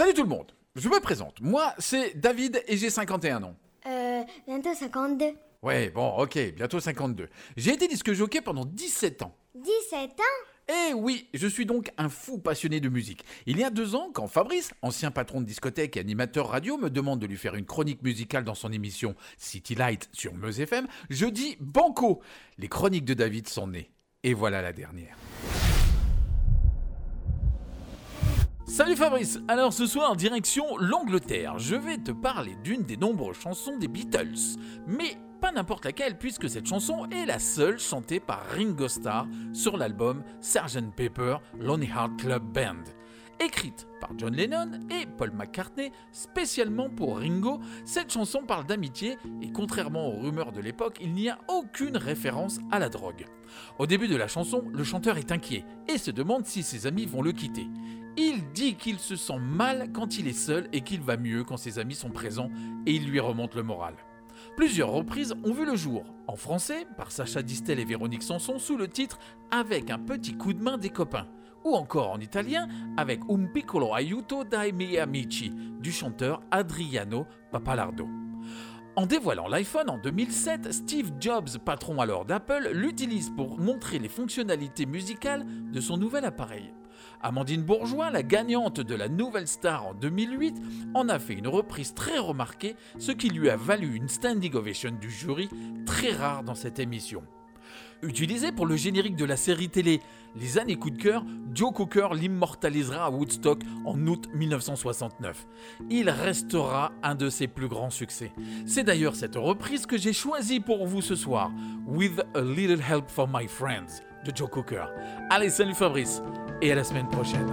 Salut tout le monde, je me présente. Moi, c'est David et j'ai 51 ans. Euh, bientôt 52. Ouais, bon, ok, bientôt 52. J'ai été disque jockey pendant 17 ans. 17 ans? Eh oui, je suis donc un fou passionné de musique. Il y a deux ans, quand Fabrice, ancien patron de discothèque et animateur radio, me demande de lui faire une chronique musicale dans son émission City Light sur Meuse FM, je dis banco. Les chroniques de David sont nées. Et voilà la dernière. Salut Fabrice, alors ce soir direction l'Angleterre, je vais te parler d'une des nombreuses chansons des Beatles, mais pas n'importe laquelle puisque cette chanson est la seule chantée par Ringo Starr sur l'album Sgt. Pepper Lonely Heart Club Band. Écrite par John Lennon et Paul McCartney spécialement pour Ringo, cette chanson parle d'amitié et contrairement aux rumeurs de l'époque, il n'y a aucune référence à la drogue. Au début de la chanson, le chanteur est inquiet et se demande si ses amis vont le quitter. Il dit qu'il se sent mal quand il est seul et qu'il va mieux quand ses amis sont présents et il lui remonte le moral. Plusieurs reprises ont vu le jour, en français par Sacha Distel et Véronique Sanson sous le titre Avec un petit coup de main des copains, ou encore en italien avec Un piccolo aiuto dai miei amici du chanteur Adriano Papalardo. En dévoilant l'iPhone en 2007, Steve Jobs, patron alors d'Apple, l'utilise pour montrer les fonctionnalités musicales de son nouvel appareil. Amandine Bourgeois, la gagnante de la Nouvelle Star en 2008, en a fait une reprise très remarquée, ce qui lui a valu une standing ovation du jury, très rare dans cette émission. Utilisé pour le générique de la série télé Les années coup de cœur, Joe Cooker l'immortalisera à Woodstock en août 1969. Il restera un de ses plus grands succès. C'est d'ailleurs cette reprise que j'ai choisie pour vous ce soir, With a Little Help for My Friends de Joe Cooker. Allez, salut Fabrice et à la semaine prochaine.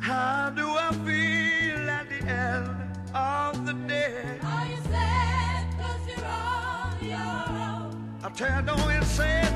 How do I feel at the end of the day? Are you sad cause you're on your own? I tell you, don't you say no more. Gonna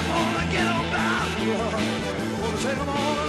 I'm gonna get on down. Wanna take them all.